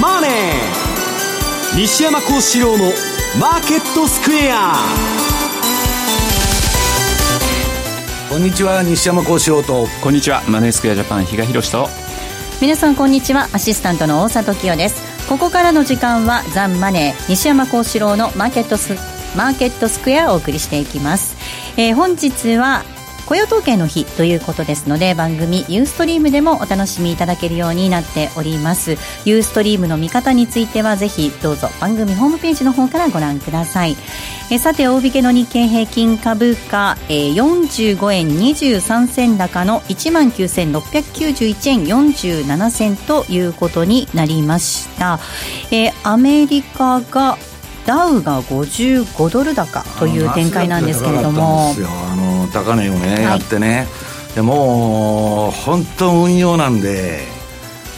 マネー」西山幸四郎の「マーケットスクエア」こんにちは西山幸四郎と。こんにちはマネースクエアジャパン比嘉宏と。皆さんこんにちは。アシスタントの大里清です。ここからの時間はザンマネー西山幸四郎のマーケットスマーケットスクエアをお送りしていきます、えー、本日は雇用統計の日ということですので番組ユーストリームでもお楽しみいただけるようになっております。ユーストリームの見方についてはぜひどうぞ番組ホームページの方からご覧ください。えさて大引けの日経平均株価、えー、45円23銭高の1万9691円47銭ということになりました、えー、アメリカがダウが55ドル高という展開なんですけれども。あの高値をね、はい、やってね。でも本当運用なんで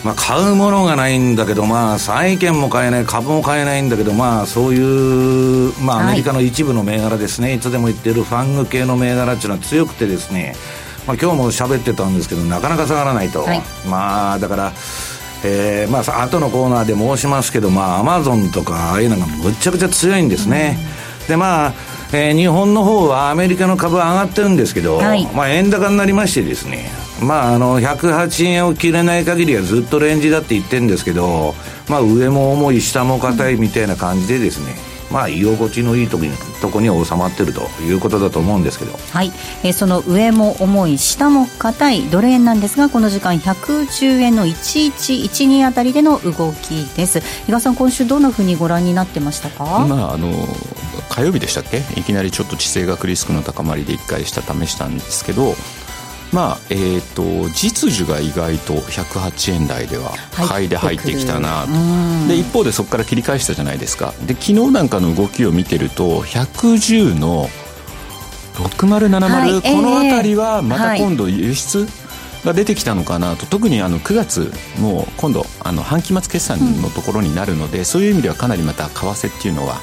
まあ、買うものがないんだけど、まあ、債券も買えない、株も買えないんだけど、まあ、そういう、まあ、アメリカの一部の銘柄ですね、はい、いつでも言っているファング系の銘柄っていうのは強くてですね、まあ、今日も喋ってたんですけど、なかなか下がらないと。はい、まあ、だから、えー、まあ後のコーナーで申しますけどまあアマゾンとかああいうのがむちゃくちゃ強いんですね、うん、でまあ、えー、日本の方はアメリカの株上がってるんですけど、はい、まあ円高になりましてですね。まああの108円を切れない限りはずっとレンジだって言ってるんですけどまあ上も重い下も硬いみたいな感じでですね、まあ、居心地のいい時にとこに収まってるということだと思うんですけど、はい。えー、その上も重い下も硬いドル円なんですがこの時間110円の1112あたりでの動きです。比嘉さん今週どんなふうにご覧になってましたか、まあ、あの火曜日でしたっけ？いきなりちょっと地政学リスクの高まりで1回下試したんですけどまあえーと、実需が意外と108円台では買いで入ってきたなと。で一方でそこから切り返したじゃないですか。で昨日なんかの動きを見てると110の6070、はい、この辺りはまた今度輸出が出てきたのかなと。特にあの9月もう今度あの半期末決算のところになるので、うん、そういう意味ではかなりまた為替っていうのは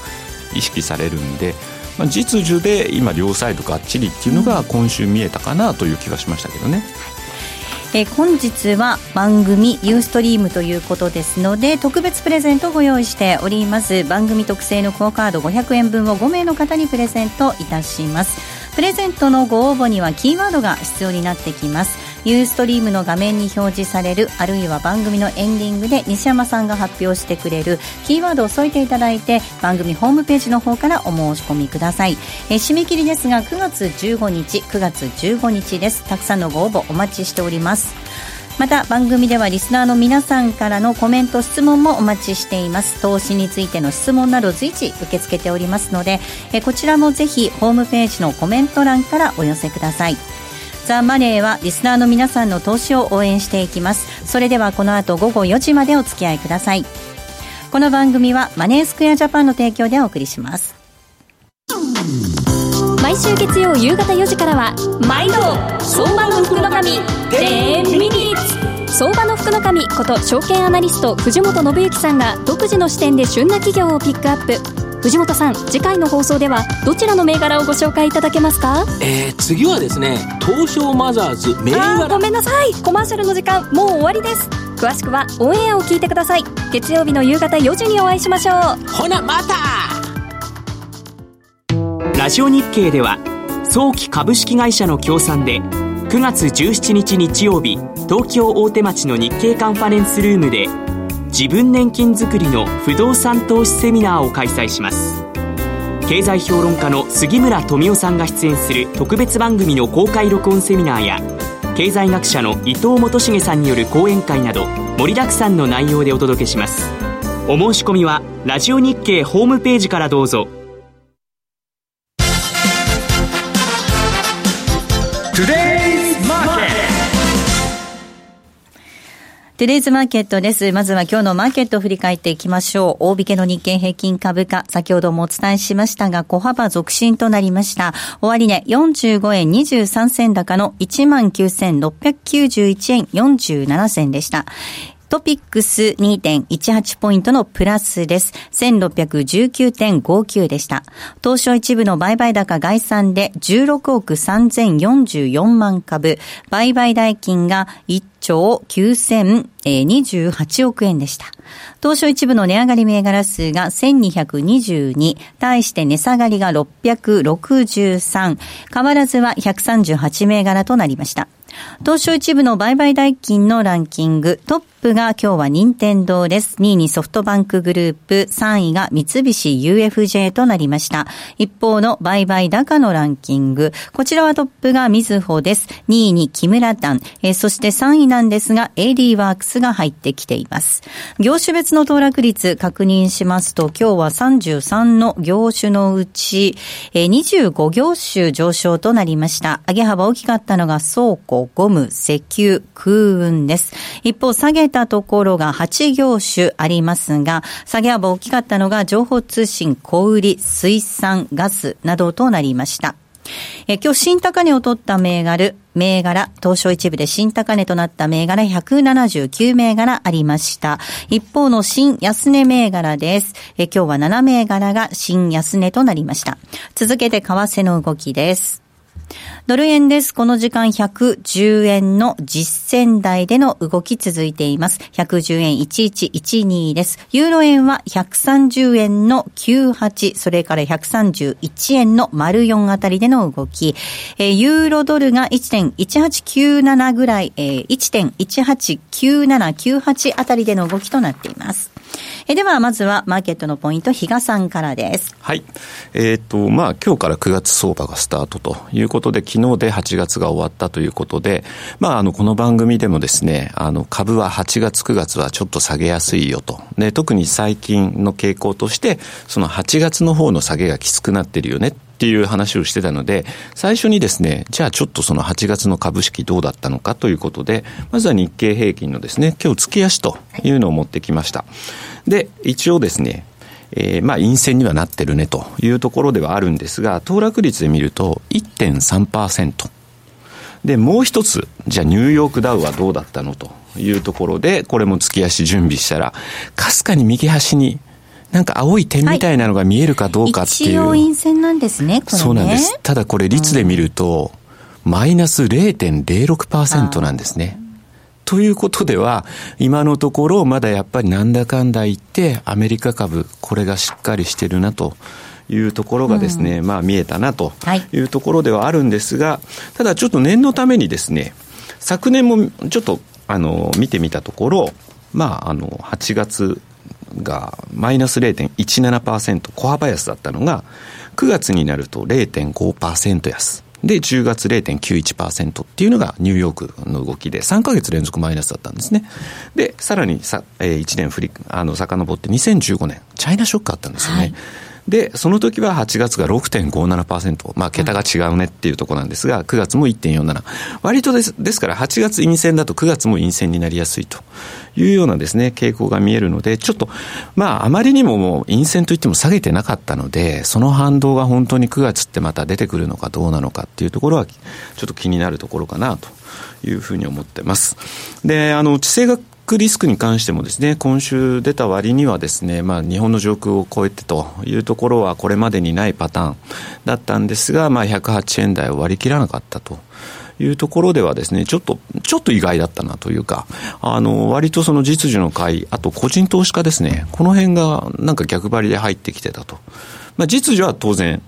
意識されるんで。まあ、実需で今両サイドがっちりっていうのが今週見えたかなという気がしましたけどね。えー、本日は番組ユーストリームということですので特別プレゼントをご用意しております。番組特製のクオカード500円分を5名の方にプレゼントいたします。プレゼントのご応募にはキーワードが必要になってきますユーストリームの画面に表示されるあるいは番組のエンディングで西山さんが発表してくれるキーワードを添えていただいて番組ホームページの方からお申し込みください。え締め切りですが9月15日9月15日です。たくさんのご応募お待ちしております。また番組ではリスナーの皆さんからのコメント質問もお待ちしています。投資についての質問など随時受け付けておりますのでえこちらもぜひホームページのコメント欄からお寄せください。ザ・マネーはリスナーの皆さんの投資を応援していきます。それではこの後午後4時までお付き合いください。この番組はマネースクエアジャパンの提供でお送りします。毎週月曜夕方4時からは毎度相場の福の神10ミニッツ相場の福の神こと証券アナリスト藤本信之さんが独自の視点で旬な企業をピックアップ。藤本さん次回の放送ではどちらの銘柄をご紹介いただけますか？えー、次はですね東証マザーズ銘柄。ごめんなさい。コマーシャルの時間もう終わりです。詳しくはオンエアを聞いてください。月曜日の夕方4時にお会いしましょう。ほなまた!ラジオ日経では早期株式会社の協賛で9月17日日曜日東京大手町の日経カンファレンスルームで自分年金づくりの不動産投資セミナーを開催します。経済評論家の杉村富夫さんが出演する特別番組の公開録音セミナーや経済学者の伊藤元重さんによる講演会など盛りだくさんの内容でお届けします。お申し込みはラジオ日経ホームページからどうぞ。トゥデイズマーケットです。まずは今日のマーケットを振り返っていきましょう。大引けの日経平均株価、先ほどもお伝えしましたが、小幅続伸となりました。終値、45円23銭高の19,691円47銭でした。トピックス2.18ポイントのプラスです。1619.59でした。東証一部の売買高概算で16億3044万株。売買代金が1兆9028億円でした。東証一部の値上がり銘柄数が1222、対して値下がりが663、変わらずは138銘柄となりました。当初一部の売買代金のランキング、トッププが今日は任天堂です。2位にソフトバンクグループ、3位が三菱 UFJ となりました。一方の売買高のランキング、こちらはトップがみずほです。2位に木村丹、えー、そして3位なんですが AD ワークスが入ってきています。業種別の騰落率確認しますと、今日は33の業種のうち、えー、25業種上昇となりました。上げ幅大きかったのが倉庫、ゴム、石油、空運です。一方、下げたところが8業種ありますが、下げ幅大きかったのが情報通信、小売、水産、ガスなどとなりました。え今日新高値を取った銘柄、銘柄、東証一部で新高値となった銘柄179銘柄ありました。一方の新安値銘柄です。え今日は7銘柄が新安値となりました。続けて為替の動きです。ドル円です。この時間110円の実践台での動き続いています。110円1112です。ユーロ円は130円の98、それから131円の丸4あたりでの動き。え、ユーロドルが1.1897ぐらい、えー、1.189798あたりでの動きとなっています。えでは、まずはマーケットのポイント、比嘉さんからです。はい。えっ、と、まあ、今日から9月相場がスタートということで、昨日で8月が終わったということで、まあ、あの、この番組でもですね、あの、株は8月、9月はちょっと下げやすいよと。で、特に最近の傾向として、その8月の方の下げがきつくなってるよねっっていう話をしてたので、最初にですね、じゃあちょっとその8月の株式どうだったのかということで、まずは日経平均のですね、今日月足というのを持ってきました。で、一応ですね、えー、まあ陰線にはなってるねというところではあるんですが、騰落率で見ると1.3%。で、もう一つ、じゃあニューヨークダウはどうだったのというところで、これも月足準備したら、かすかに右端になんか青い点みたいなのが見えるかどうかっていう。はい、一応陰線なんですね、これね。そうなんです。ただこれ率で見ると、うん、マイナス0.06%なんですね。ということでは、今のところまだやっぱりなんだかんだ言って、アメリカ株、これがしっかりしてるなと。いうところがですね、うん、まあ見えたなというところではあるんですが、ただちょっと念のためにですね、昨年もちょっとあの見てみたところ、まああの8月がマイナス0.17%小幅安だったのが、9月になると0.5%安。で、10月0.91%っていうのがニューヨークの動きで、3か月連続マイナスだったんですね。で、さらにさ、えー、1年振り、あの、遡って2015年、チャイナショックあったんですよね。はいで、その時は8月が6.57%、まあ、桁が違うねっていうところなんですが、9月も1.47。割とです、ですから8月陰線だと9月も陰線になりやすいというようなですね、傾向が見えるので、ちょっと、まあ、あまりにももう陰線といっても下げてなかったので、その反動が本当に9月ってまた出てくるのかどうなのかっていうところは、ちょっと気になるところかなというふうに思ってます。で、あの、地政学クリスクに関してもですね、今週出た割にはですね、まあ日本の上空を超えてというところはこれまでにないパターンだったんですが、まあ108円台を割り切らなかったと。いうところではですね、ちょっと、ちょっと意外だったなというか、あの、割とその実需の買い、あと個人投資家ですね、この辺がなんか逆張りで入ってきてたと。まあ、実需は当然、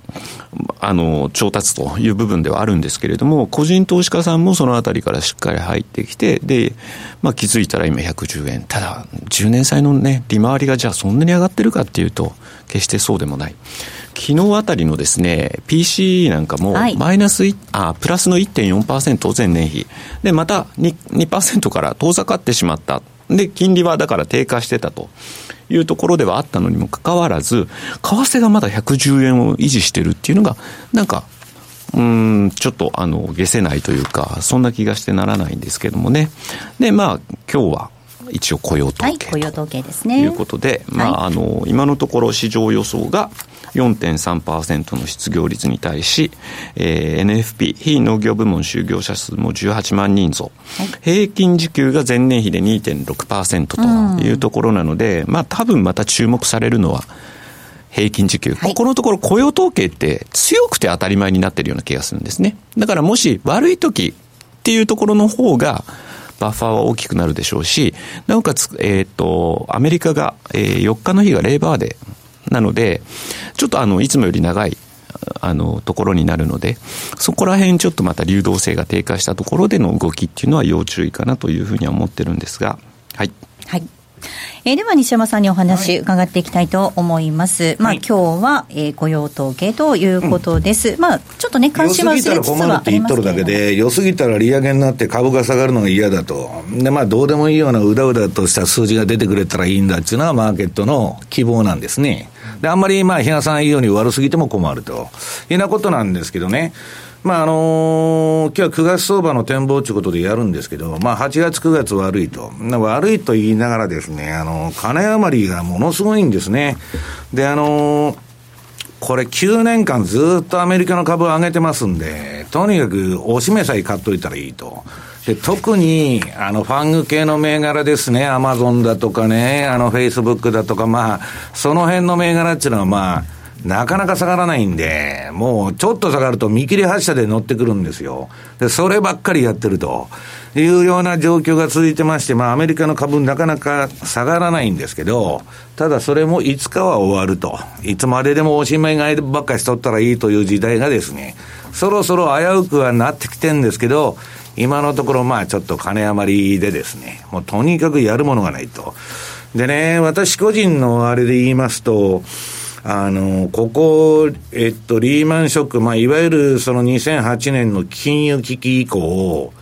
あの、調達という部分ではあるんですけれども、個人投資家さんもそのあたりからしっかり入ってきて、で、まあ、気づいたら今110円。ただ、10年債のね、利回りがじゃあそんなに上がってるかっていうと、決してそうでもない。昨日あたりのですね、PC なんかも、マイナス、はい、あ、プラスの1.4%前年比。で、また 2%, 2から遠ざかってしまった。で、金利はだから低下してたと。いうところではあったのにもかかわらず、為替がまだ110円を維持してるっていうのが、なんか、うん、ちょっと、あの、下せないというか、そんな気がしてならないんですけどもね。で、まあ、今日は、一応雇用統計、はい、雇用統計ですね。ということで、まあ、あの、今のところ市場予想が4.3%の失業率に対し、えー、NFP、非農業部門就業者数も18万人増、はい、平均時給が前年比で2.6%というところなので、まあ多分また注目されるのは、平均時給、はい、ここのところ雇用統計って強くて当たり前になってるような気がするんですね。だからもし悪い時っていうところの方が、バッファーは大きくなるでしょうし、なおかつ、えっ、ー、と、アメリカが、えー、4日の日がレーバーデーなので、ちょっとあの、いつもより長い、あの、ところになるので、そこら辺ちょっとまた流動性が低下したところでの動きっていうのは要注意かなというふうには思ってるんですが、はい。はい。えー、では西山さんにお話伺っていきたいと思います。はい、まあ、今日は、えー、雇用統計ということです。うん、まあ、ちょっとね、関心は薄れつつはありますけど。良すぎたら困るって言っとるだけで、良すぎたら利上げになって株が下がるのが嫌だと。で、まあ、どうでもいいようなうだうだとした数字が出てくれたらいいんだっていうのはマーケットの希望なんですね。で、あんまり、まあ、比嘉さん言うように悪すぎても困ると。いうようなことなんですけどね。まああの、今日は9月相場の展望ということでやるんですけど、まあ8月9月悪いと。悪いと言いながらですね、あの、金余りがものすごいんですね。で、あの、これ9年間ずっとアメリカの株を上げてますんで、とにかくおしめさえ買っといたらいいと。で、特に、あの、ファング系の銘柄ですね、アマゾンだとかね、あの、フェイスブックだとか、まあ、その辺の銘柄っていうのは、まあ、なかなか下がらないんで、もうちょっと下がると見切り発車で乗ってくるんですよ。で、そればっかりやってるというような状況が続いてまして、まあアメリカの株なかなか下がらないんですけど、ただそれもいつかは終わると。いつまででもおしまい買いばっかしとったらいいという時代がですね、そろそろ危うくはなってきてんですけど、今のところまあちょっと金余りでですね、もうとにかくやるものがないと。でね、私個人のあれで言いますと、あの、ここ、えっと、リーマンショック、まあ、いわゆるその2008年の金融危機以降、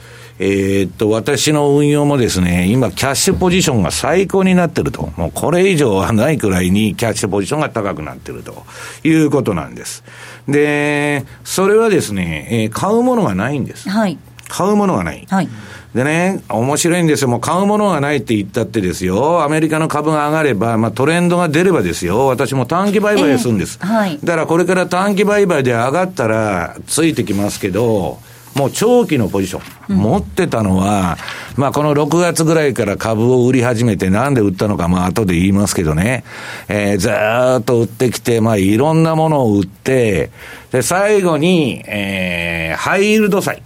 えー、っと、私の運用もですね、今、キャッシュポジションが最高になってると。もうこれ以上はないくらいにキャッシュポジションが高くなってるということなんです。で、それはですね、えー、買うものがないんです。はい。買うものがない。はい。でね、面白いんですよ。もう買うものがないって言ったってですよ。アメリカの株が上がれば、まあトレンドが出ればですよ。私も短期売買するんです。えー、はい。だからこれから短期売買で上がったらついてきますけど、もう長期のポジション、持ってたのは、まあこの6月ぐらいから株を売り始めて、なんで売ったのか、まあ後で言いますけどね、えー、ずーっと売ってきて、まあいろんなものを売って、で、最後に、えー、ハイイールド債。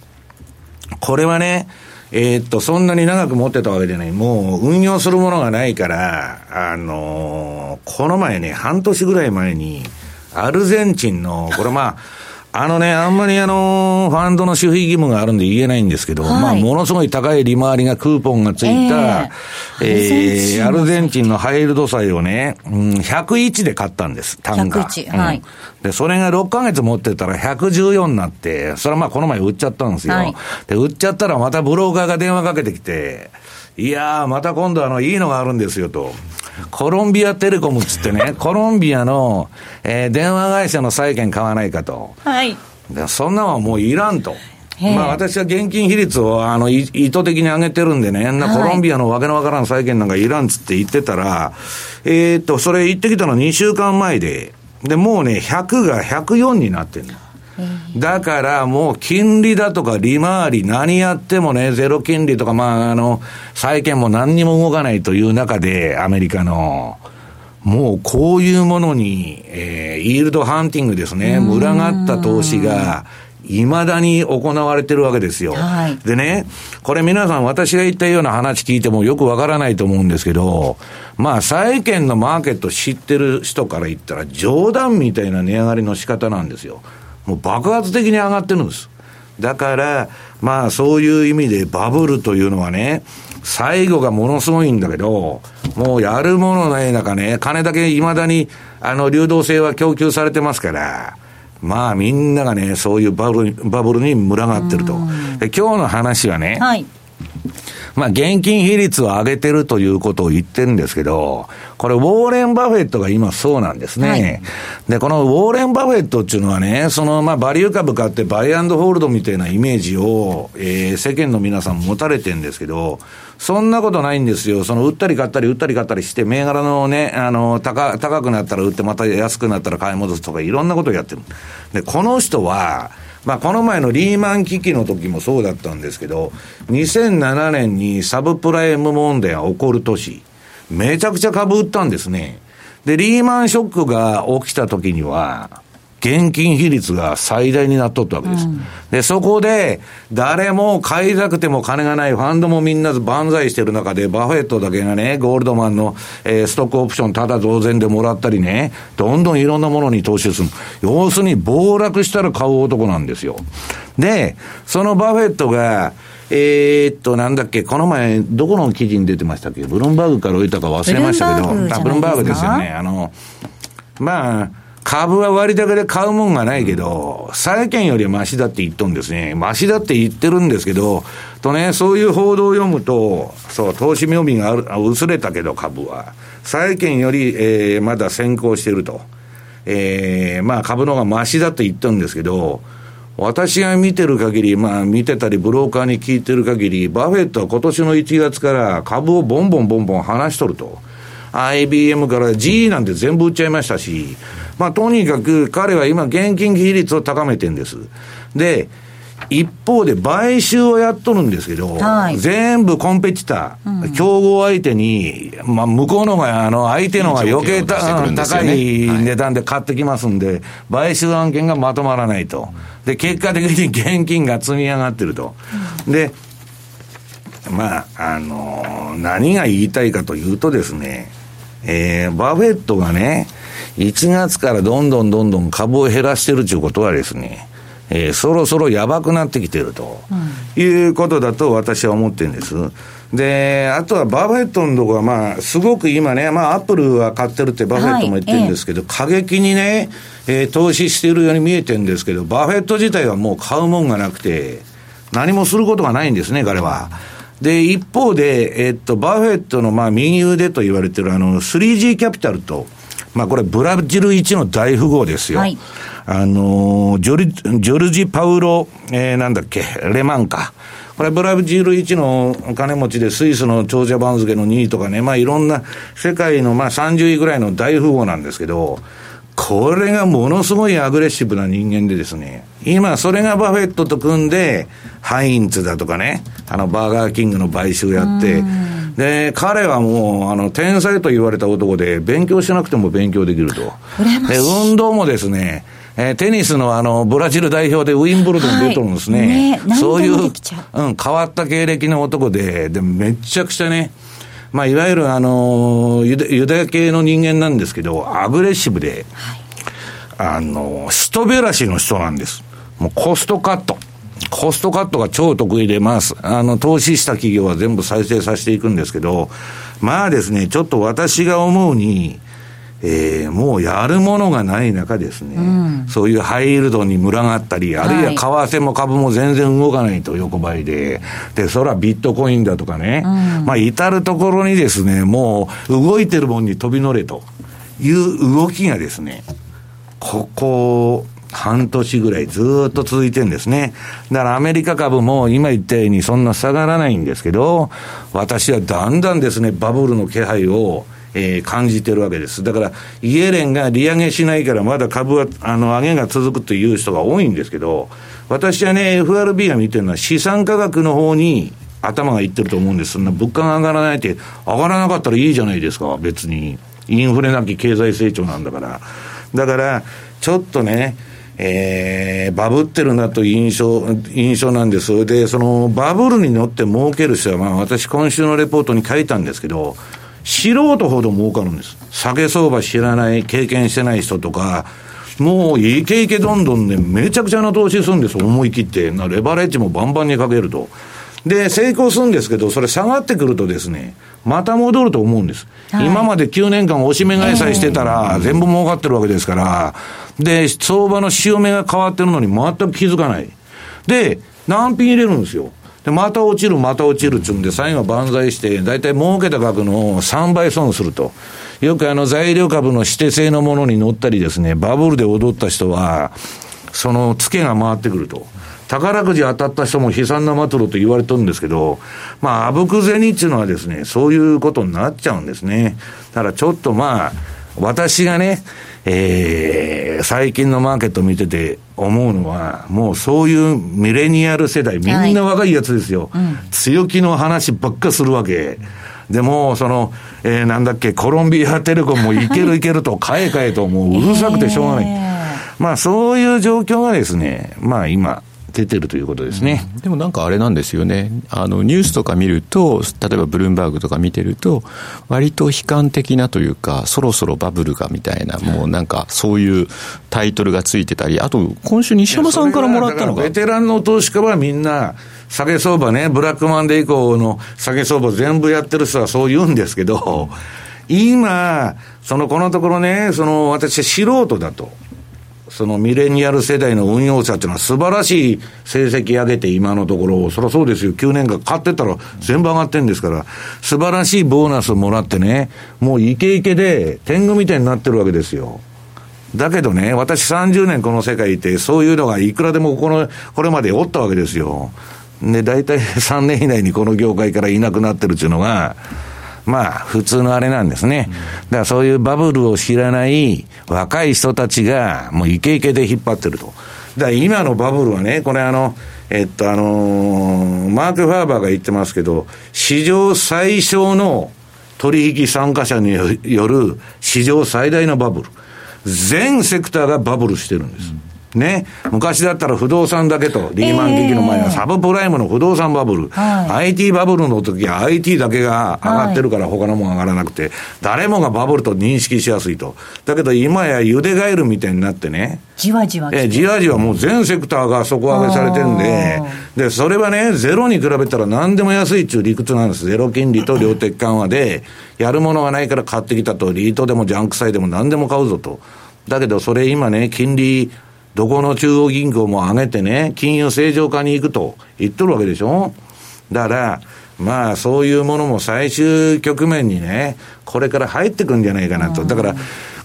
これはね、えー、っと、そんなに長く持ってたわけじゃない。もう、運用するものがないから、あのー、この前ね、半年ぐらい前に、アルゼンチンの、これまあ、あのね、あんまりあの、ファンドの守秘義務があるんで言えないんですけど、はい、まあ、ものすごい高い利回りがクーポンがついた、えー、えー、アルゼンチンのハイルド債をね、うん、101で買ったんです、単価。101、はい、うん。で、それが6ヶ月持ってたら114になって、それはまあこの前売っちゃったんですよ。はい、で、売っちゃったらまたブローカーが電話かけてきて、いやー、また今度あの、いいのがあるんですよと。コロンビアテレコムっつってね、コロンビアの、えー、電話会社の債券買わないかと。はい。そんなのはもういらんと。まあ私は現金比率をあの意図的に上げてるんでね、なコロンビアのわけのわからん債券なんかいらんっつって言ってたら、えー、っと、それ言ってきたの2週間前で、で、もうね、100が104になってんの。だからもう金利だとか利回り何やってもね、ゼロ金利とか、まあ、あの、債券も何にも動かないという中で、アメリカの、もうこういうものに、えー、イールドハンティングですね、群がった投資が、いまだに行われてるわけですよ。はい、でね、これ皆さん私が言ったような話聞いてもよくわからないと思うんですけど、まあ債券のマーケット知ってる人から言ったら冗談みたいな値上がりの仕方なんですよ。もう爆発的に上がってるんです。だから、まあそういう意味でバブルというのはね、最後がものすごいんだけど、もうやるものない中ね、金だけ未だに、あの、流動性は供給されてますから、まあみんながね、そういうバブルバブルに群がってると。で今日の話はね、はいまあ、現金比率を上げてるということを言ってるんですけど、これ、ウォーレン・バフェットが今そうなんですね。はい、で、このウォーレン・バフェットっていうのはね、その、まあ、バリュー株買ってバイアンドホールドみたいなイメージを、えー、世間の皆さん持たれてるんですけど、そんなことないんですよ。その、売ったり買ったり、売ったり買ったりして、銘柄のね、あの、高、高くなったら売って、また安くなったら買い戻すとか、いろんなことをやってる。で、この人は、まあ、この前のリーマン危機の時もそうだったんですけど、2007年にサブプライム問題が起こる年、めちゃくちゃ株売ったんですね。で、リーマンショックが起きた時には、現金比率が最大になっとったわけです。うん、で、そこで、誰も買いたくても金がないファンドもみんな万歳してる中で、バフェットだけがね、ゴールドマンの、えー、ストックオプションただ同然でもらったりね、どんどんいろんなものに投資する。要するに暴落したら買う男なんですよ。で、そのバフェットが、えー、っと、なんだっけ、この前、どこの記事に出てましたっけ、ブルンバーグから置いたか忘れましたけど、ブルンバーグですよね。あの、まあ、株は割高で買うもんがないけど、債券よりはマシだって言っとんですね。マシだって言ってるんですけど、とね、そういう報道を読むと、そう、投資妙味がある、あ薄れたけど株は、債券より、えー、まだ先行してると。えー、まあ株の方がマシだって言ったんですけど、私が見てる限り、まあ見てたり、ブローカーに聞いてる限り、バフェットは今年の1月から株をボンボンボンボン離しとると。IBM から G なんて全部売っちゃいましたし、まあとにかく彼は今現金比率を高めてんです。で、一方で買収をやっとるんですけど、はい、全部コンペティター、うん、競合相手に、まあ、向こうのが、あの、相手のが余計た、ね、高い値段で買ってきますんで、はい、買収案件がまとまらないと。で、結果的に現金が積み上がってると。で、まあ、あの何が言いたいかというとですね、えー、バフェットがね、1月からどんどんどんどん株を減らしてるということはですね、えー、そろそろやばくなってきてると、うん、いうことだと私は思ってるんです。で、あとはバフェットのところは、まあ、すごく今ね、まあ、アップルは買ってるってバフェットも言ってるんですけど、はい、過激にね、えー、投資しているように見えてるんですけど、バフェット自体はもう買うもんがなくて、何もすることがないんですね、彼は。で、一方で、えっと、バフェットの、まあ、右腕と言われてる、あの、3G キャピタルと、まあ、これ、ブラジル一の大富豪ですよ。はいあのジョル、ジョルジ・パウロ、えー、なんだっけ、レマンか。これブラジル一の金持ちで、スイスの長者番付の2位とかね、まあいろんな世界のまあ30位ぐらいの大富豪なんですけど、これがものすごいアグレッシブな人間でですね、今それがバフェットと組んで、ハインツだとかね、あのバーガーキングの買収やって、で、彼はもう、あの、天才と言われた男で、勉強しなくても勉強できると。で、運動もですね、えー、テニスのあの、ブラジル代表でウィンブルドン出とるんですね。はいねそういう、うん、変わった経歴の男で、で、めちゃくちゃね、まあ、いわゆるあのユダ、ユダヤ系の人間なんですけど、アグレッシブで、はい、あの、人べらしの人なんです。もうコストカット。コストカットが超得意で、まあ、あの、投資した企業は全部再生させていくんですけど、まあですね、ちょっと私が思うに、えー、もうやるものがない中ですね、うん、そういうハイイールドに群がったり、あるいは為替も株も全然動かないと、横ばいで。で、そらビットコインだとかね、うん、まあ至るところにですね、もう動いてるもんに飛び乗れという動きがですね、ここ、半年ぐらいずっと続いてるんですね。だからアメリカ株も今言ったようにそんな下がらないんですけど、私はだんだんですね、バブルの気配をえー、感じてるわけです。だから、イエレンが利上げしないからまだ株は、あの、上げが続くという人が多いんですけど、私はね、FRB が見てるのは資産価格の方に頭がいってると思うんです。そんな物価が上がらないって、上がらなかったらいいじゃないですか、別に。インフレなき経済成長なんだから。だから、ちょっとね、えー、バブってるなという印象、印象なんです。それで、その、バブルに乗って儲ける人は、まあ私今週のレポートに書いたんですけど、素人ほど儲かるんです。下げ相場知らない、経験してない人とか、もうイケイケどんどんね、めちゃくちゃな投資するんです、思い切って。レバレッジもバンバンにかけると。で、成功するんですけど、それ下がってくるとですね、また戻ると思うんです。はい、今まで9年間おしめ買いさえしてたら、全部儲かってるわけですから、で、相場の潮目が変わってるのに全く気づかない。で、難品入れるんですよ。で、また落ちる、また落ちるっちゅうんで、最後は万歳して、大体儲けた額の3倍損すると。よくあの材料株の指定性のものに乗ったりですね、バブルで踊った人は、そのツケが回ってくると。宝くじ当たった人も悲惨な末路と言われてるんですけど、まあ、あぶく銭っていうのはですね、そういうことになっちゃうんですね。だからちょっとまあ、私がね、えー、最近のマーケット見てて思うのは、もうそういうミレニアル世代、みんな若いやつですよ。はいうん、強気の話ばっかするわけ。でも、その、えー、なんだっけ、コロンビアテレコンもいけるいけると、買え買えと、もううるさくてしょうがない。まあそういう状況がですね、まあ今、出てるということですね、うん、でもなんかあれなんですよね。あのニュースとか見ると例えばブルームバーグとか見てると割と悲観的なというかそろそろバブルがみたいなもうなんかそういうタイトルがついてたりあと今週西山さんからもらったのが。ベテランの投資家はみんな下げ相場ね、ブラックマンデー以降の下げ相場全部やってる人はそう言うんですけど、今、そのこのところね、その私素人だと。そのミレニアル世代の運用者っていうのは素晴らしい成績上げて今のところ、そりゃそうですよ、9年間買ってたら全部上がってんですから、素晴らしいボーナスもらってね、もうイケイケで天狗みたいになってるわけですよ。だけどね、私30年この世界いて、そういうのがいくらでもこの、これまでおったわけですよ。で、大体3年以内にこの業界からいなくなってるっていうのが、まあ、普通のあれなんですね。だからそういうバブルを知らない若い人たちが、もうイケイケで引っ張ってると。だ今のバブルはね、これあの、えっと、あのー、マーク・ファーバーが言ってますけど、史上最小の取引参加者による史上最大のバブル。全セクターがバブルしてるんです。うんね。昔だったら不動産だけと、リーマン危機の前はサブプライムの不動産バブル。はい、IT バブルの時は IT だけが上がってるから他のもん上がらなくて、誰もがバブルと認識しやすいと。だけど今やゆでガエルみたいになってね。じわじわえじわじわもう全セクターが底上げされてるんで、で、それはね、ゼロに比べたら何でも安いっていう理屈なんです。ゼロ金利と量的緩和で、やるものがないから買ってきたと、リートでもジャンク債でも何でも買うぞと。だけどそれ今ね、金利どこの中央銀行も上げてね、金融正常化に行くと言っとるわけでしょだから、まあそういうものも最終局面にね、これから入ってくんじゃないかなと。だから、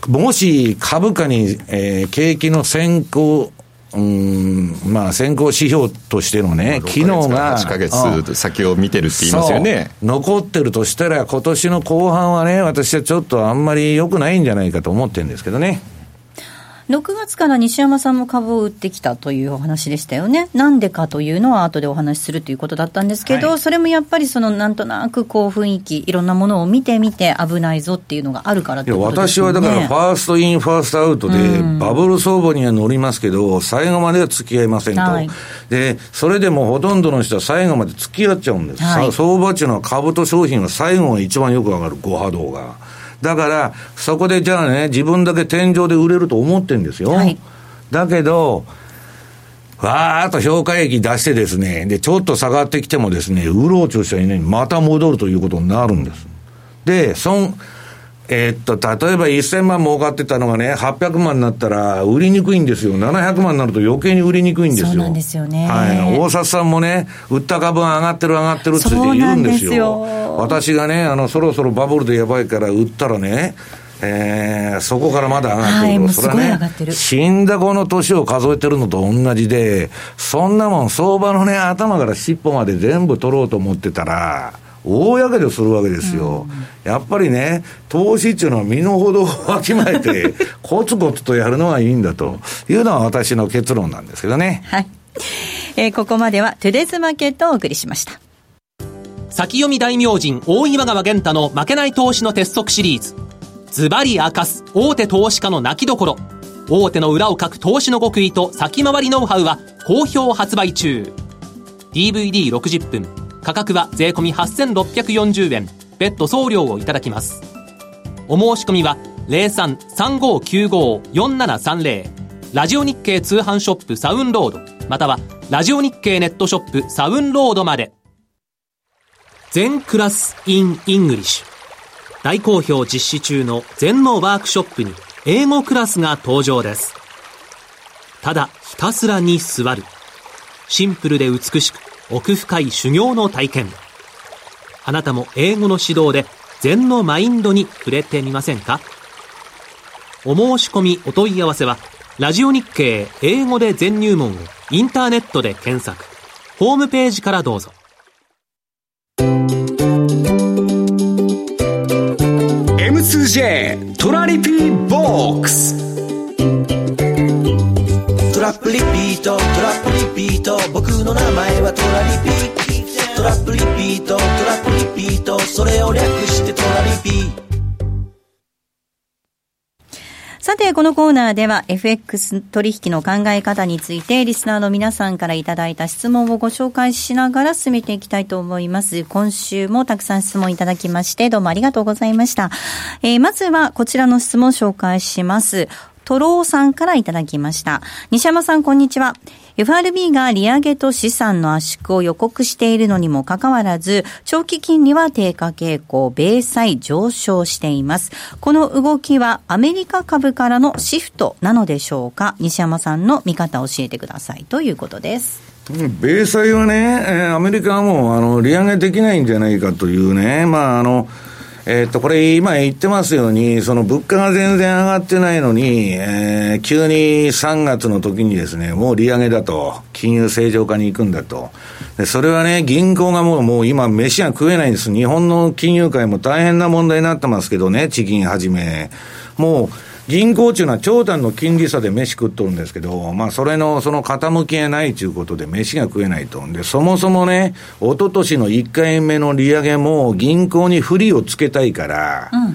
もし株価に、えー、景気の先行、うん、まあ先行指標としてのね、機能が。8ヶ月先を見てるって言いますよね。残ってるとしたら今年の後半はね、私はちょっとあんまり良くないんじゃないかと思ってるんですけどね。6月から西山さんも株を売ってきたというお話でしたよね。なんでかというのは後でお話しするということだったんですけど、はい、それもやっぱりそのなんとなくこう雰囲気、いろんなものを見てみて危ないぞっていうのがあるからね。私はだから first in、first out で、バブル相場には乗りますけど、最後までは付き合いませんと。はい、で、それでもほとんどの人は最後まで付き合っちゃうんです。はい、相場っていうのは株と商品は最後が一番よく上がる、5波動が。だから、そこでじゃあね、自分だけ天井で売れると思ってるんですよ。はいだけど、わーっと評価益出してですね、で、ちょっと下がってきてもですね、うろうちょしたね、また戻るということになるんです。で、損、えー、っと、例えば1000万儲かってたのがね、800万になったら売りにくいんですよ。700万になると余計に売りにくいんですよ。そうなんですよね。はい。大札さんもね、売った株が上がってる上がってるって言うんですよ。よ私がね、あの、そろそろバブルでやばいから売ったらね、えー、そこからまだ上がってると、はい、それはね、死んだ子の年を数えてるのと同じで、そんなもん、相場のね、頭から尻尾まで全部取ろうと思ってたら、大やけどするわけですよ、うん、やっぱりね、投資っていうのは身の程をわきまえて、コツコツとやるのがいいんだというのは私の結論なんですけどね。はいえー、ここまではトゥデズマーケットをお送りしました。先読み大名人大岩川源太の負けない投資の鉄則シリーズ。ズバリ明かす大手投資家の泣きどころ。大手の裏を書く投資の極意と先回りノウハウは好評発売中。DVD60 分。価格は税込8640円。別途送料をいただきます。お申し込みは03-3595-4730ラジオ日経通販ショップサウンロードまたはラジオ日経ネットショップサウンロードまで禅 class in English 大好評実施中の禅のワークショップに英語クラスが登場です。ただひたすらに座る。シンプルで美しく奥深い修行の体験。あなたも英語の指導で禅のマインドに触れてみませんか？お申し込みお問い合わせは、ラジオ日経英語で禅入門をインターネットで検索。ホームページからどうぞ。M2J トラリピーボックストラップリピートトラップリピート僕の名前はトラリピートラップリピートトラップリピートそれを略してトラリピさて、このコーナーでは FX 取引の考え方についてリスナーの皆さんからいただいた質問をご紹介しながら進めていきたいと思います。今週もたくさん質問いただきましてどうもありがとうございました。えー、まずはこちらの質問を紹介します。トローさんからいただきました。西山さん、こんにちは。FRB が利上げと資産の圧縮を予告しているのにもかかわらず、長期金利は低下傾向、米債上昇しています。この動きはアメリカ株からのシフトなのでしょうか？西山さんの見方を教えてくださいということです。米債はね、アメリカはもうあの利上げできないんじゃないかというね、まああの、えっと、これ今言ってますように、その物価が全然上がってないのに、えー、急に3月の時にですね、もう利上げだと、金融正常化に行くんだと。で、それはね、銀行がもう、もう今飯が食えないんです。日本の金融界も大変な問題になってますけどね、地銀はじめ。もう、銀行っていうのは長短の金利差で飯食っとるんですけど、まあ、それの、その傾きがないということで飯が食えないと。で、そもそもね、一昨年の1回目の利上げも銀行に不利をつけたいから、うんうん、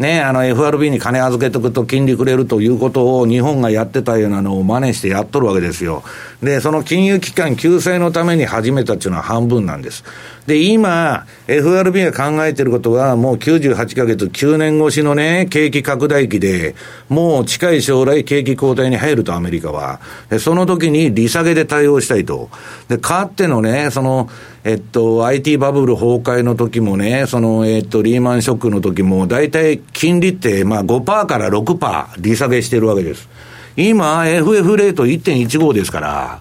ね、あの FRB に金預けとくと金利くれるということを日本がやってたようなのを真似してやっとるわけですよ。で、その金融機関救済のために始めたっていうのは半分なんです。で、今、FRB が考えてることは、もう98ヶ月、9年越しのね、景気拡大期で、もう近い将来景気後退に入ると、アメリカは。で、その時に利下げで対応したいと。で、かってのね、その、えっと、IT バブル崩壊の時もね、その、えっと、リーマンショックの時も、大体金利って、まあ5%から6%利下げしてるわけです。今、FF レート1.15ですから、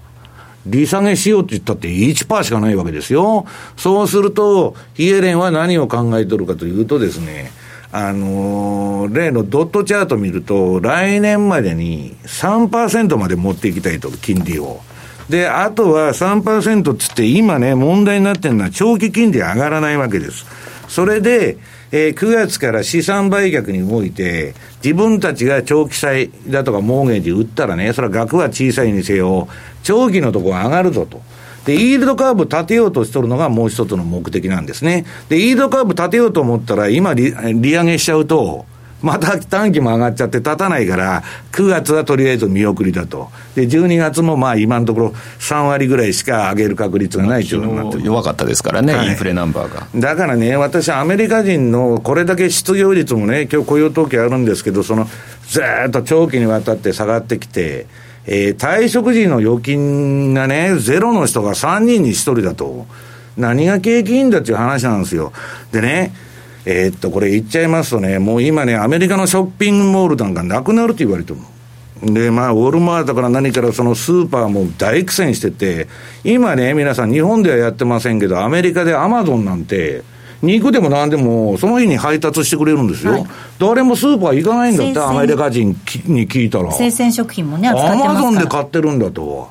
利下げしようって言ったって1%しかないわけですよ。そうすると、ヒエレンは何を考えとるかというとですね、あのー、例のドットチャート見ると、来年までに3%まで持っていきたいと、金利を。で、あとは3%っつって今ね、問題になってるのは長期金利上がらないわけです。それで、えー、9月から資産売却に動いて、自分たちが長期債だとかモーゲージ売ったらね、それは額は小さいにせよ、長期のところ上がるぞと。で、イールドカーブ立てようとしとるのがもう一つの目的なんですね。で、イールドカーブ立てようと思ったら、今利、利上げしちゃうと、また短期も上がっちゃって立たないから、9月はとりあえず見送りだと。で、12月もまあ今のところ3割ぐらいしか上げる確率がないというになってる。弱かったですからね、はい、インフレナンバーが。だからね、私アメリカ人のこれだけ失業率もね、今日雇用統計あるんですけど、その、ずっと長期にわたって下がってきて、えー、退職時の預金がね、ゼロの人が3人に1人だと。何が景気いいんだっていう話なんですよ。でね、えー、っと、これ言っちゃいますとね、もう今ね、アメリカのショッピングモールなんかなくなると言われてるで、まあ、ウォルマートから何からそのスーパーも大苦戦してて、今ね、皆さん日本ではやってませんけど、アメリカでアマゾンなんて、肉でも何でも、その日に配達してくれるんですよ。はい、誰もスーパー行かないんだって、アメリカ人に聞いたら。生鮮食品もね、アマゾンで買ってるんだと。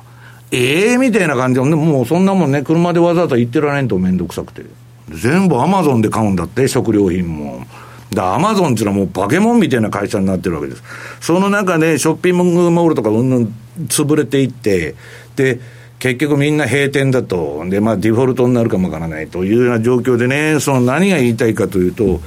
ええー、みたいな感じで、もうそんなもんね、車でわざわざ行ってられんとめんどくさくて。全部アマゾンで買うんだって、食料品も。だアマゾンっていうのはもう化け物みたいな会社になってるわけです。その中でショッピングモールとかうんぬん潰れていって、で、結局みんな閉店だと。で、まあデフォルトになるかもわからないというような状況でね、その何が言いたいかというと、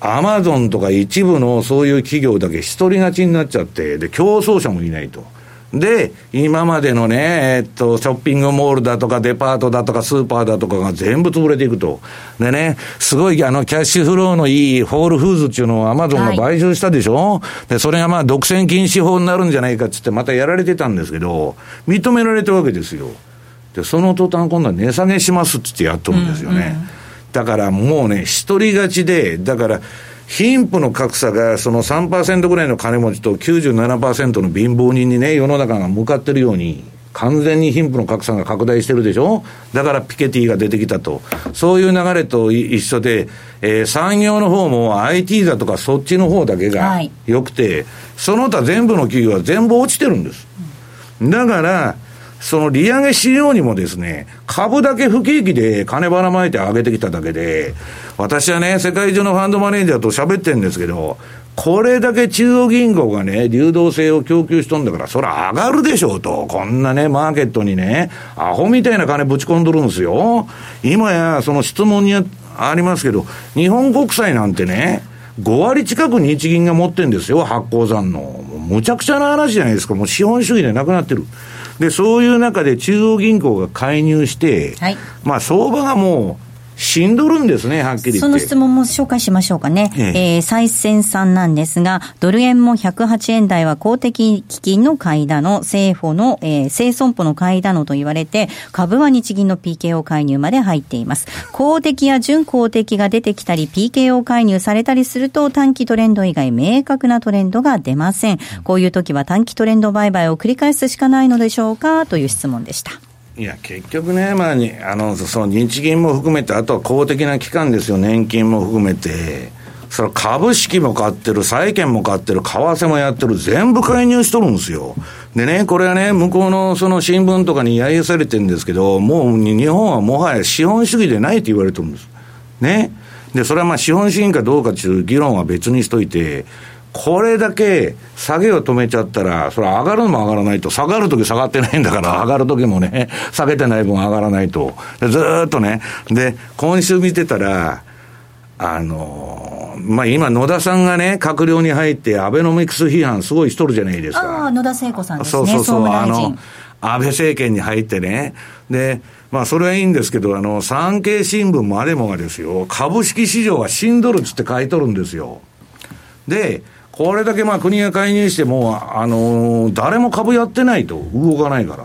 アマゾンとか一部のそういう企業だけ一人勝ちになっちゃって、で、競争者もいないと。で、今までのね、えっと、ショッピングモールだとかデパートだとかスーパーだとかが全部潰れていくと。でね、すごいあの、キャッシュフローのいいホールフーズっていうのをアマゾンが買収したでしょ、はい、で、それがまあ独占禁止法になるんじゃないかっつってまたやられてたんですけど、認められたわけですよ。で、その途端今度は値下げしますっつってやっとるんですよね。うんうん、だからもうね、一人勝ちで、だから、貧富の格差がその3%ぐらいの金持ちと97%の貧乏人にね、世の中が向かってるように、完全に貧富の格差が拡大してるでしょ？だからピケティが出てきたと。そういう流れと一緒で、えー、産業の方も IT だとかそっちの方だけが良くて、はい、その他全部の企業は全部落ちてるんです。だから、その利上げしようにもですね、株だけ不景気で金ばらまいて上げてきただけで、私はね、世界中のファンドマネージャーと喋ってるんですけど、これだけ中央銀行がね、流動性を供給しとんだから、それ上がるでしょうと。こんなね、マーケットにね、アホみたいな金ぶち込んどるんですよ。今や、その質問にありますけど、日本国債なんてね、5割近く日銀が持ってんですよ、発行残の。むちゃくちゃな話じゃないですか。もう資本主義でなくなってる。で、そういう中で中央銀行が介入して、はい、まあ相場がもう、死んどるんですね、はっきり言って。その質問も紹介しましょうかね。えええー、再選さんなんですが、ドル円も108円台は公的基金の買いだの、政府の、えー、生損保の買いだのと言われて、株は日銀の PKO 介入まで入っています。公的や準公的が出てきたり、PKO 介入されたりすると、短期トレンド以外明確なトレンドが出ません。こういう時は短期トレンド売買を繰り返すしかないのでしょうか？という質問でした。いや、結局ね、まあ、あの、その日銀も含めて、あとは公的な機関ですよ、年金も含めて。それ株式も買ってる、債券も買ってる、為替もやってる、全部介入しとるんですよ。でね、これはね、向こうのその新聞とかに揶揄されてるんですけど、もう日本はもはや資本主義でないと言われてるんです。ね。で、それはまあ資本主義かどうかっていう議論は別にしといて、これだけ下げを止めちゃったら、それは上がるのも上がらないと、下がるとき下がってないんだから、上がるときもね、下げてない分上がらないと。ずっとね、で、今週見てたら、あのまあ、今、野田さんがね、閣僚に入って、アベノミクス批判すごいしとるじゃないですか。ああ、野田聖子さんですね。そうそうそう、あの、安倍政権に入ってね。で、まあ、それはいいんですけど、あの、産経新聞もあれもがですよ、株式市場は死んどるっつって書いとるんですよ。で、これだけまあ国が介入しても、あのー、誰も株やってないと、動かないから。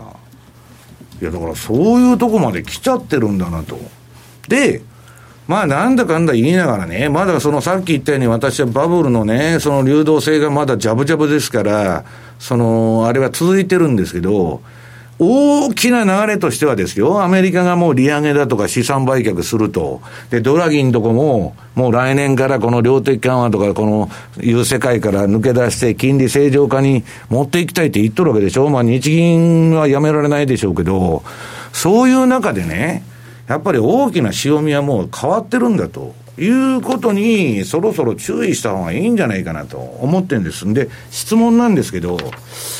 いや、だからそういうとこまで来ちゃってるんだなと。で、まあなんだかんだ言いながらね、まだそのさっき言ったように私はバブルのね、その流動性がまだジャブジャブですから、その、あれは続いてるんですけど、大きな流れとしてはですよ、アメリカがもう利上げだとか資産売却すると。で、ドラギンとこも、もう来年からこの量的緩和とか、このいう世界から抜け出して、金利正常化に持っていきたいって言っとるわけでしょ。まあ日銀はやめられないでしょうけど、そういう中でね、やっぱり大きな潮見はもう変わってるんだと。いうことに、そろそろ注意した方がいいんじゃないかなと思ってるんですんで、質問なんですけど、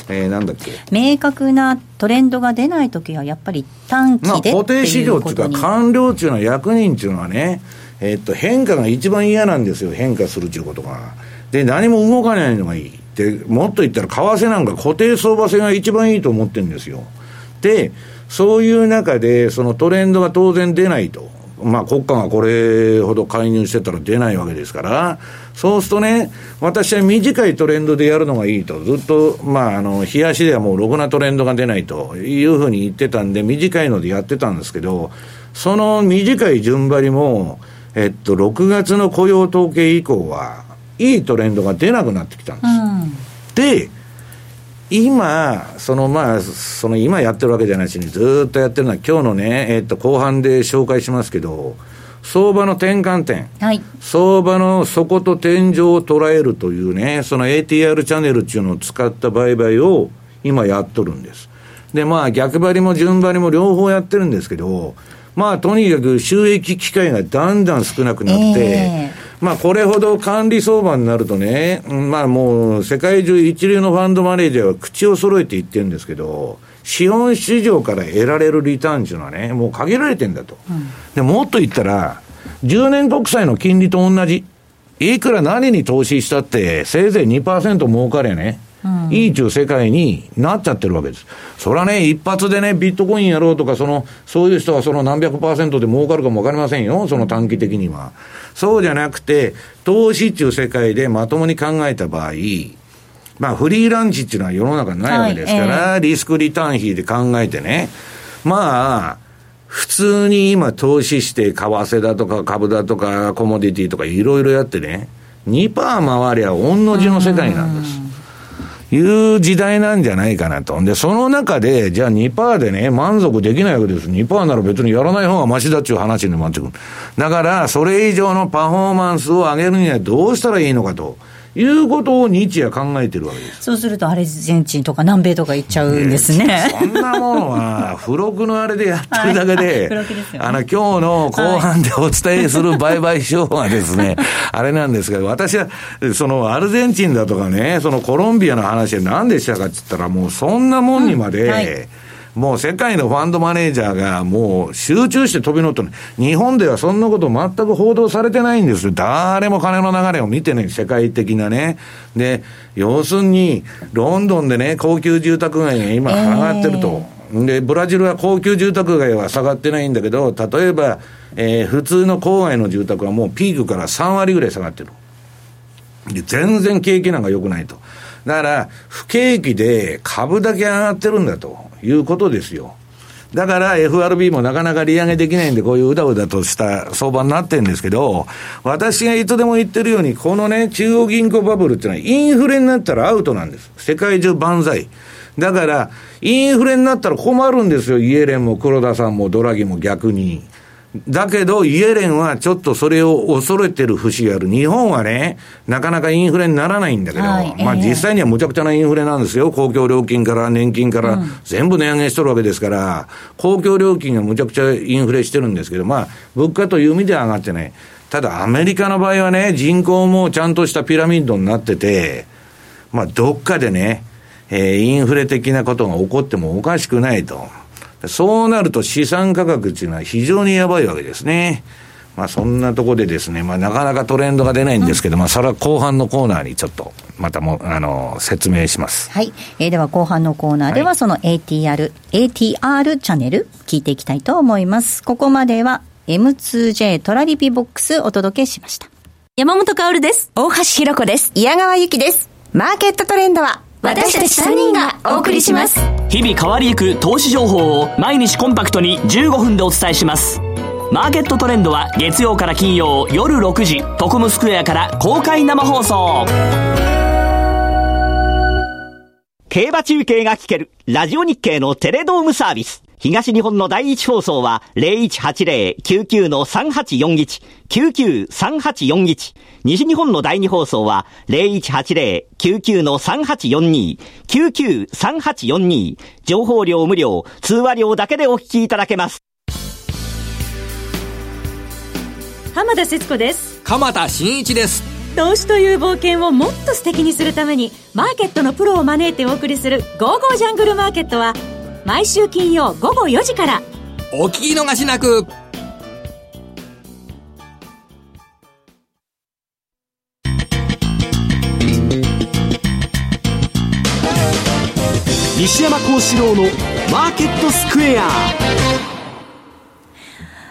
えー、なんだっけ？明確なトレンドが出ないときは、やっぱり短期で固定市場っていうか、官僚っていうのは、役人っていうのはね、えー、っと、変化が一番嫌なんですよ、変化するっていうことが。で、何も動かないのがいい。で、もっと言ったら、為替なんか固定相場制が一番いいと思ってるんですよ。で、そういう中で、そのトレンドが当然出ないと。まあ、国家がこれほど介入してたら出ないわけですから、そうするとね、私は短いトレンドでやるのがいいと、ずっと、まあ、あの、冷やしではもうろくなトレンドが出ないというふうに言ってたんで、短いのでやってたんですけど、その短い順張りも、えっと、6月の雇用統計以降は、いいトレンドが出なくなってきたんです。うん、で、今、そのまあ、その今やってるわけじゃないしに、ずっとやってるのは、今日のね、えっと、後半で紹介しますけど、相場の転換点、はい、相場の底と天井を捉えるというね、その ATR チャンネルっていうのを使った売買を今やっとるんです。で、まあ逆張りも順張りも両方やってるんですけど、まあとにかく収益機会がだんだん少なくなって、えーまあ、これほど管理相場になるとね、まあもう世界中一流のファンドマネージャーは口を揃えて言ってるんですけど、資本市場から得られるリターンっていうのはね、もう限られてんだと。うん、で、もっと言ったら、10年国債の金利と同じ。いくら何に投資したって、せいぜい2%儲かれね。いいちゅう世界になっちゃってるわけです。それはね、一発でね、ビットコインやろうとか、その、そういう人はその何百パーセントで儲かるかもわかりませんよ、その短期的には。そうじゃなくて、投資っていう世界でまともに考えた場合、まあ、フリーランチっていうのは世の中にないわけですから、はいえー、リスクリターン比で考えてね、まあ、普通に今投資して、為替だとか株だとかコモディティとかいろいろやってね、2%回りゃ御の字の世界なんです。いう時代なんじゃないかなと。で、その中で、じゃあ2%でね、満足できないわけです。2%なら別にやらない方がマシだっていう話になってくる。だから、それ以上のパフォーマンスを上げるにはどうしたらいいのかと。いうことを日夜考えてるわけです。そうするとアルゼンチンとか南米とか行っちゃうんですね。そんなものは、付録のあれでやってるだけで、はい、あの、今日の後半でお伝えする売買手法はですね、あれなんですけど、私は、そのアルゼンチンだとかね、そのコロンビアの話は何でしたかって言ったら、もうそんなもんにまで、うんはいもう世界のファンドマネージャーがもう集中して飛び乗ってる。日本ではそんなこと全く報道されてないんですよ。誰も金の流れを見てない、世界的なね。で、要するに、ロンドンでね、高級住宅街が今上がってると。えー、で、ブラジルは高級住宅街は下がってないんだけど、例えば、えー、普通の郊外の住宅はもうピークから3割ぐらい下がってる。で、全然景気なんか良くないと。だから、不景気で株だけ上がってるんだということですよ。だから FRB もなかなか利上げできないんで、こういううだうだとした相場になってるんですけど、私がいつでも言ってるように、このね、中央銀行バブルっていうのは、インフレになったらアウトなんです。世界中万歳。だから、インフレになったら困るんですよ。イエレンも黒田さんもドラギも逆に。だけど、イエレンはちょっとそれを恐れてる節がある。日本はね、なかなかインフレにならないんだけど、はい、まあ実際にはむちゃくちゃなインフレなんですよ。公共料金から年金から全部値上げしとるわけですから、公共料金がむちゃくちゃインフレしてるんですけど、まあ、物価という意味では上がってない。ただ、アメリカの場合はね、人口もちゃんとしたピラミッドになってて、まあ、どっかでね、えー、インフレ的なことが起こってもおかしくないと。そうなると資産価格っていうのは非常にやばいわけですね。まあそんなとこでですね、まあなかなかトレンドが出ないんですけど、うん、まあそれは後半のコーナーにちょっとまたも、あの、説明します。はい。えー、では後半のコーナーではその ATR、ATR チャンネル聞いていきたいと思います。ここまでは M2J トラリピボックスお届けしました。山本薫です。大橋ひろ子です。矢川ゆきです。マーケットトレンドは私たち3人がお送りします。日々変わりゆく投資情報を毎日コンパクトに15分でお伝えします。マーケットトレンドは月曜から金曜夜6時トコムスクエアから公開生放送。競馬中継が聞けるラジオ日経のテレドームサービス東日本の第一放送は0180-99-3841、99-3841。西日本の第二放送は0180-99-3842、99-3842。情報量無料、通話料だけでお聞きいただけます。浜田節子です。鎌田新一です。投資という冒険をもっと素敵にするために、マーケットのプロを招いてお送りする、ゴーゴージャングルマーケットは、毎週金曜午後4時から。お聞き逃しなく。西山幸四郎のマーケットスクエア。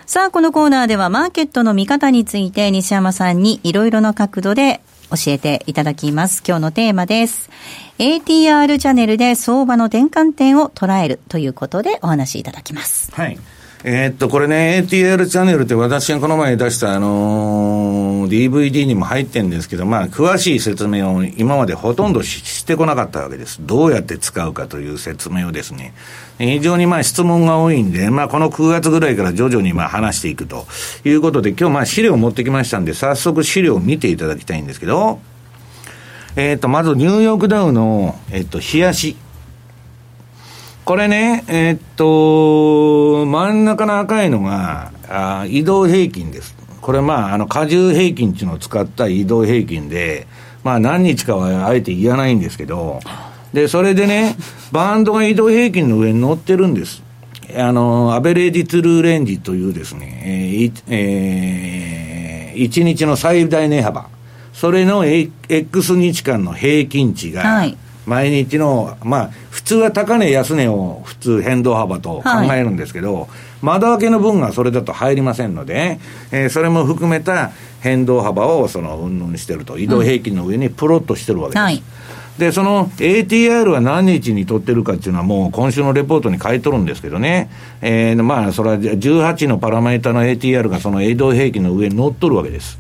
さあ、このコーナーではマーケットの見方について西山さんにいろいろな角度で教えていただきます。今日のテーマです。ATR チャンネルで相場の転換点を捉えるということでお話しいただきます。はい。えー、っと、これね、ATR チャンネルって私がこの前出した、あのー、DVD にも入ってるんですけど、まあ、詳しい説明を今までほとんどしてこなかったわけです。どうやって使うかという説明をですね。非常にまあ質問が多いんで、まあ、この9月ぐらいから徐々にまあ話していくということで、今日まあ資料を持ってきましたんで、早速資料を見ていただきたいんですけど、えっ、と、まずニューヨークダウの、えっ、と、冷やし。これね、えっ、と、真ん中の赤いのが、あ移動平均です。これまあ、あの、荷重平均っていうのを使った移動平均で、まあ何日かはあえて言わないんですけど、で、それでね、バンドが移動平均の上に乗ってるんです。あの、アベレージトゥルーレンジというですね、えーえー、1日の最大値幅。それの X 日間の平均値が、はい毎日の、まあ、普通は高値、安値を普通変動幅と考えるんですけど、はい、窓開けの分がそれだと入りませんので、えー、それも含めた変動幅をその、うんぬんしてると、移動平均の上にプロットしてるわけです。はいで、その ATR は何日に取ってるかっていうのはもう今週のレポートに書いとるんですけどね。えー、まあ、それは18のパラメータの ATR がその移動平均の上に乗っとるわけです。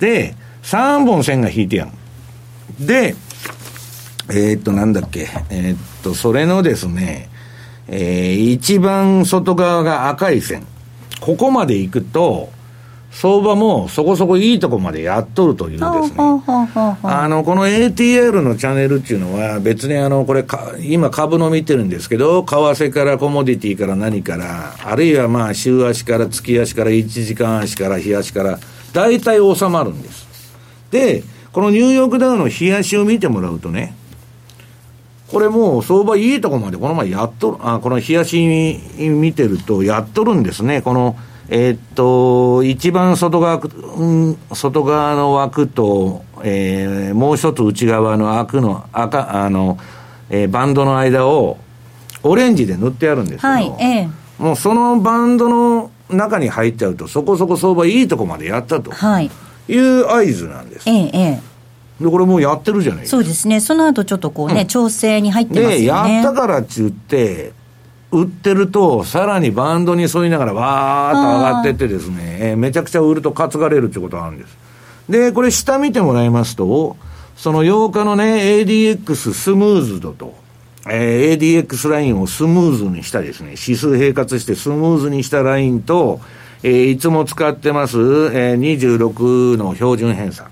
で、3本線が引いてやん。で、えー、っと、なんだっけ、えー、っと、それのですね、えー、一番外側が赤い線。ここまで行くと、相場もそこそこいいとこまでやっとるというですね。あの、この ATR のチャンネルっていうのは別にあの、これか、今株の見てるんですけど、為替からコモディティから何から、あるいはまあ週足から月足から1時間足から日足から、大体収まるんです。で、このニューヨークダウの日足を見てもらうとね、これもう相場いいとこまでこの前やっとる、あ、この冷やし見てるとやっとるんですね。この、えー、っと、一番外側、うん、外側の枠と、えー、もう一つ内側の枠の赤、あの、えー、バンドの間を、オレンジで塗ってあるんですけど、はいええ、もうそのバンドの中に入っちゃうと、そこそこ相場いいとこまでやったという合図なんです。ええええで、これもうやってるじゃないですか。そうですね。その後ちょっとこうね、うん、調整に入ってますよね。で、やったからっちゅって、売ってると、さらにバンドに沿いながらわーっと上がってってですね、えー、めちゃくちゃ売ると担がれるってことがあるんです。で、これ下見てもらいますと、その8日のね、ADX スムーズドと、えー、ADX ラインをスムーズにしたですね、指数並活してスムーズにしたラインと、えー、いつも使ってます、えー、26の標準偏差。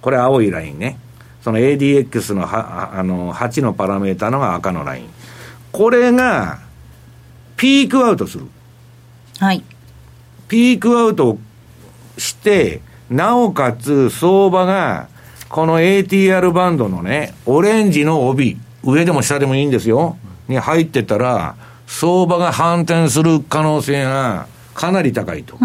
これ青いラインね。その ADX のはあの8のパラメータのが赤のライン。これが、ピークアウトする。はい。ピークアウトして、なおかつ相場が、この ATR バンドのね、オレンジの帯、上でも下でもいいんですよ、に入ってたら、相場が反転する可能性がかなり高いと。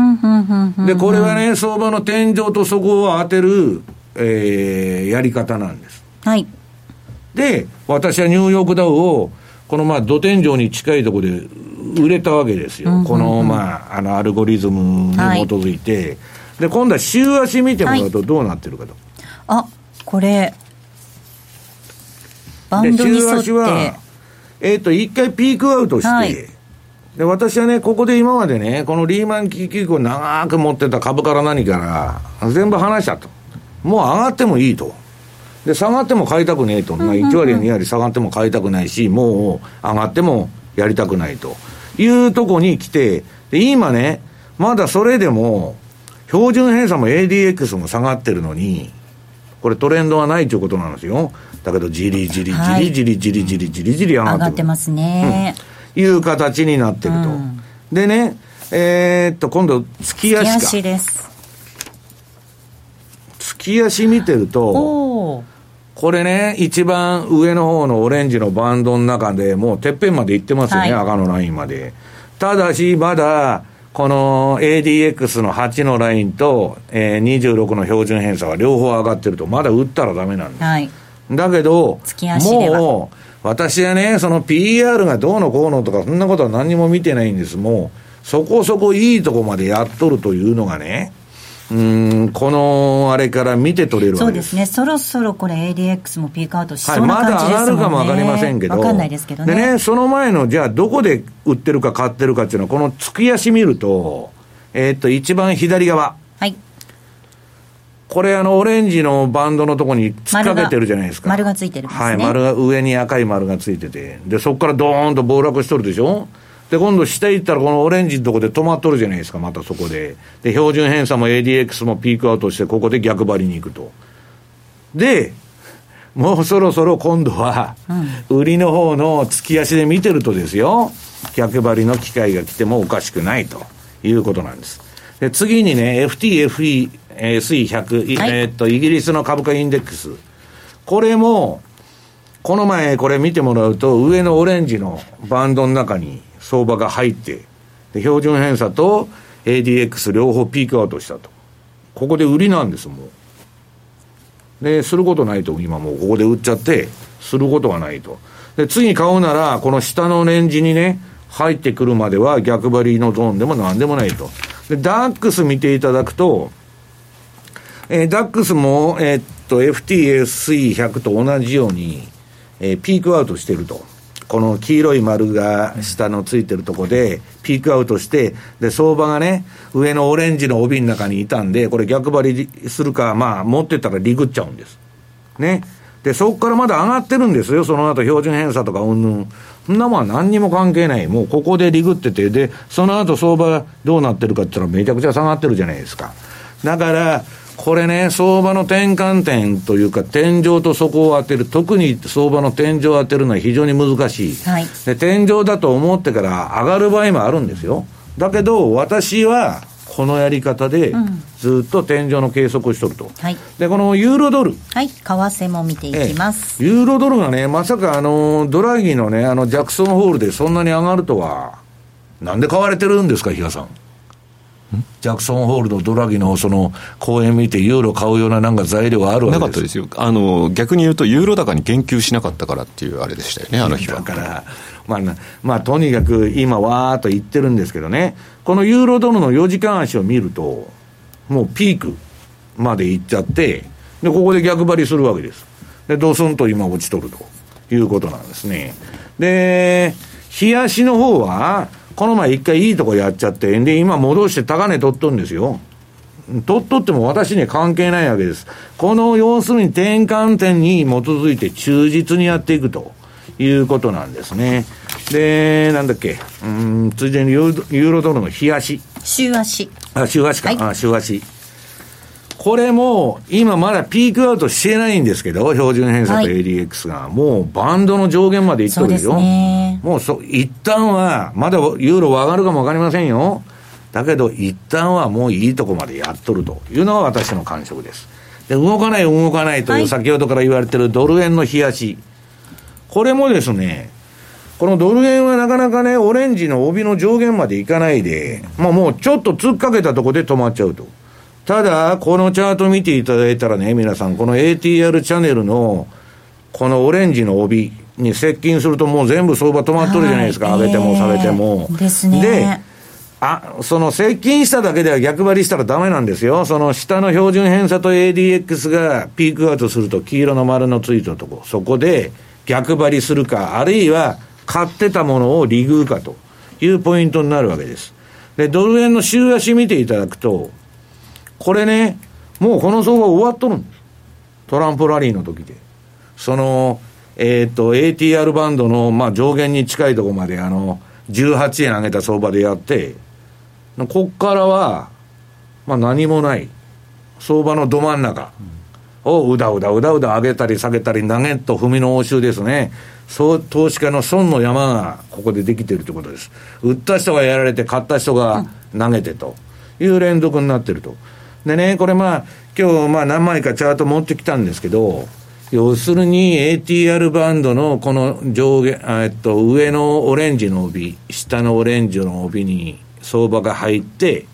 で、これはね、相場の天井と底を当てる、えー、やり方なんです。はい。で、私はニューヨークダウを、このまあ、土天井に近いところで売れたわけですよ。このまあ、あの、アルゴリズムに基づいて。はいで、今度は週足見てもらうとどうなってるかと。はい、あ、これ、バンドに沿って。週足は、えっ、ー、と、一回ピークアウトして、はい、で、私はね、ここで今までね、このリーマン危機以降長く持ってた株から何から、全部話したと。もう上がってもいいと。で、下がっても買いたくねえと。まあ、1割や2割下がっても買いたくないし、もう上がってもやりたくないというとこに来て、で、今ね、まだそれでも、標準偏差も ADX も下がってるのに、これトレンドはないということなんですよ。だけど、じりじりじりじりじりじりじりじり上がって上がってますね、うん。いう形になってると。うん、でね、えー、っと、今度、月足か。月足です。月足見てると、これね、一番上の方のオレンジのバンドの中でもうてっぺんまで行ってますよね、はい、赤のラインまで。ただし、まだ、この ADX の8のラインと、えー、26の標準偏差が両方上がってると、まだ打ったらダメなんです。はい、だけど、もう、私はね、その PR がどうのこうのとか、そんなことは何にも見てないんです。もう、そこそこいいとこまでやっとるというのがね、うんこのあれから見て取れるそうですね、そろそろこれ、ADX もピークアウトしそうな感じですもんね、はい、まだ上がるかも分かりませんけど、分かんないですけどね。でね、その前の、じゃあ、どこで売ってるか買ってるかっていうのは、この月足見ると、えー、っと、一番左側。はい。これ、あの、オレンジのバンドのとこに突っかけてるじゃないですか。丸がついてる、ね、はい、丸が、上に赤い丸がついてて、で、そこからドーンと暴落しとるでしょ。で、今度下行ったらこのオレンジのとこで止まっとるじゃないですか、またそこで。で、標準偏差も ADX もピークアウトして、ここで逆張りに行くと。で、もうそろそろ今度は、売りの方の月足で見てるとですよ、逆張りの機会が来てもおかしくないということなんです。で、次にね、FTFE、SE100、はい、えー、っと、イギリスの株価インデックス。これも、この前これ見てもらうと、上のオレンジのバンドの中に、相場が入って、で標準偏差と ADX 両方ピークアウトしたと。ここで売りなんです、もう。で、することないと、今もうここで売っちゃって、することはないと。で、次買うなら、この下のレンジにね、入ってくるまでは逆張りのゾーンでも何でもないと。で、ダックス見ていただくと、えー、ダックスも、えー、っと、FTSE100 と同じように、えー、ピークアウトしてると。この黄色い丸が下のついてるとこで、ピークアウトして、で、相場がね、上のオレンジの帯の中にいたんで、これ逆張りするか、まあ、持ってたらリグっちゃうんです。ね。で、そこからまだ上がってるんですよ。その後標準偏差とかうんぬん。そんなもんは何にも関係ない。もうここでリグってて、で、その後相場どうなってるかって言ったらめちゃくちゃ下がってるじゃないですか。だから、これね、相場の転換点というか、天井と底を当てる、特に相場の天井を当てるのは非常に難しい。はい、で天井だと思ってから上がる場合もあるんですよ。だけど、私は、このやり方で、ずっと天井の計測をしとると。はい。で、このユーロドル。はい。為替も見ていきます。ユーロドルがね、まさかあの、ドラギのね、あの、ジャクソンホールでそんなに上がるとは、なんで買われてるんですか、比嘉さん。ジャクソンホールのドラギのその講演見て、ユーロ買うようななんか材料があるわけですなかったですよ。あの、逆に言うと、ユーロ高に言及しなかったからっていうあれでしたよね、あの日は。だから、まあな、まあ、とにかく今、わーっと言ってるんですけどね、このユーロドルの4時間足を見ると、もうピークまで行っちゃって、で、ここで逆張りするわけです。で、ドスンと今落ちとるということなんですね。で、冷やしの方は、この前一回いいとこやっちゃって、で、今戻して高値取っとるんですよ。取っとっても私には関係ないわけです。この要するに転換点に基づいて忠実にやっていくということなんですね。で、なんだっけ、うん、ついでにユーロドルの冷やし。週足。あ、週足か。はいあ、週足。これも、今まだピークアウトしてないんですけど、標準偏差とはい ADX が、もうバンドの上限までいっとるでしょ？ね。もうそ、一旦は、まだユーロは上がるかもわかりませんよ。だけど、一旦はもういいとこまでやっとるというのが私の感触です。で、動かない、動かないという、はい先ほどから言われてるドル円の冷やし。これもですね、このドル円はなかなかね、オレンジの帯の上限までいかないで、まあもうちょっと突っかけたとこで止まっちゃうと。ただ、このチャート見ていただいたらね、皆さん、この ATR チャンネルの、このオレンジの帯に接近するともう全部相場止まっとるじゃないですか、はい上げても下げても。えーですねで、あ、その接近しただけでは逆張りしたらダメなんですよ。その下の標準偏差と ADX がピークアウトすると黄色の丸のついたとこ、そこで逆張りするか、あるいは買ってたものを利食うかというポイントになるわけです。で、ドル円の週足見ていただくと、これね、もうこの相場終わっとるんです。トランプラリーの時で。その、えっ、と、ATR バンドの、まあ、上限に近いところまで、あの、18円上げた相場でやって、こっからは、まあ、何もない。相場のど真ん中をうだうだうだうだ上げたり下げたり投げと踏みの応酬ですね。そう、投資家の損の山がここでできてるということです。売った人がやられて買った人が投げてという連続になってると。でね、これまあ、今日まあ何枚かチャート持ってきたんですけど、要するに ATR バンドのこの上下、あえっと、上のオレンジの帯、下のオレンジの帯に相場が入って、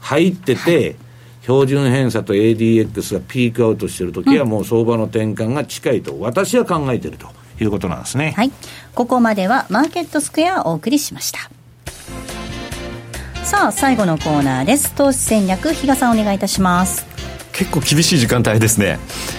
入ってて、標準偏差と ADX がピークアウトしてるときはもう相場の転換が近いと私は考えているということなんですね。はい。ここまではマーケットスクエアをお送りしました。さあ、最後のコーナーです。投資戦略、比嘉さんお願いいたします。結構厳しい時間帯ですね。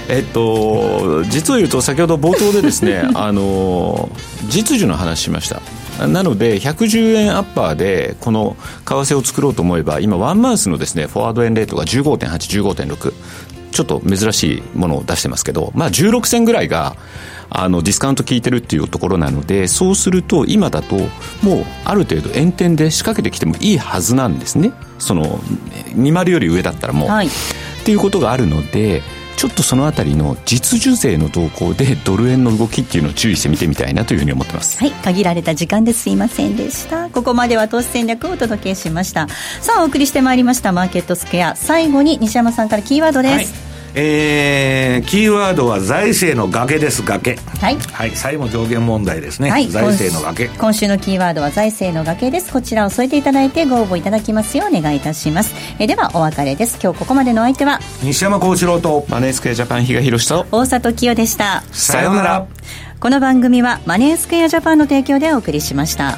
えっと、実を言うと先ほど冒頭でですね、あの、実需の話しました。なので、110円アッパーで、この為替を作ろうと思えば、今、ワンマンスのですね、フォワード円レートが15.8、15.6。ちょっと珍しいものを出してますけど、まあ、16銭ぐらいが、あの、ディスカウント効いてるっていうところなので、そうすると、今だと、もう、ある程度、円点で仕掛けてきてもいいはずなんですね。その、20より上だったらもう。はい。っていうことがあるのでちょっとそのあたりの実需税の動向でドル円の動きっていうのを注意して見てみたいなというふうに思ってますはい。限られた時間ですいませんでした。ここまでは投資戦略をお届けしました。さあ、お送りしてまいりましたマーケットスクエア。最後に西山さんからキーワードです。はい。えー、キーワードは財政の崖です、崖。はい。はい、債務上限問題ですね。はい、財政の崖。今週のキーワードは財政の崖ですこちらを添えていただいてご応募いただきますようお願いいたしますえではお別れです今日ここまでのお相手は西山幸四郎と、マネースクエアジャパン比嘉宏と大里清でしたさようなら。この番組はマネースクエアジャパンの提供でお送りしました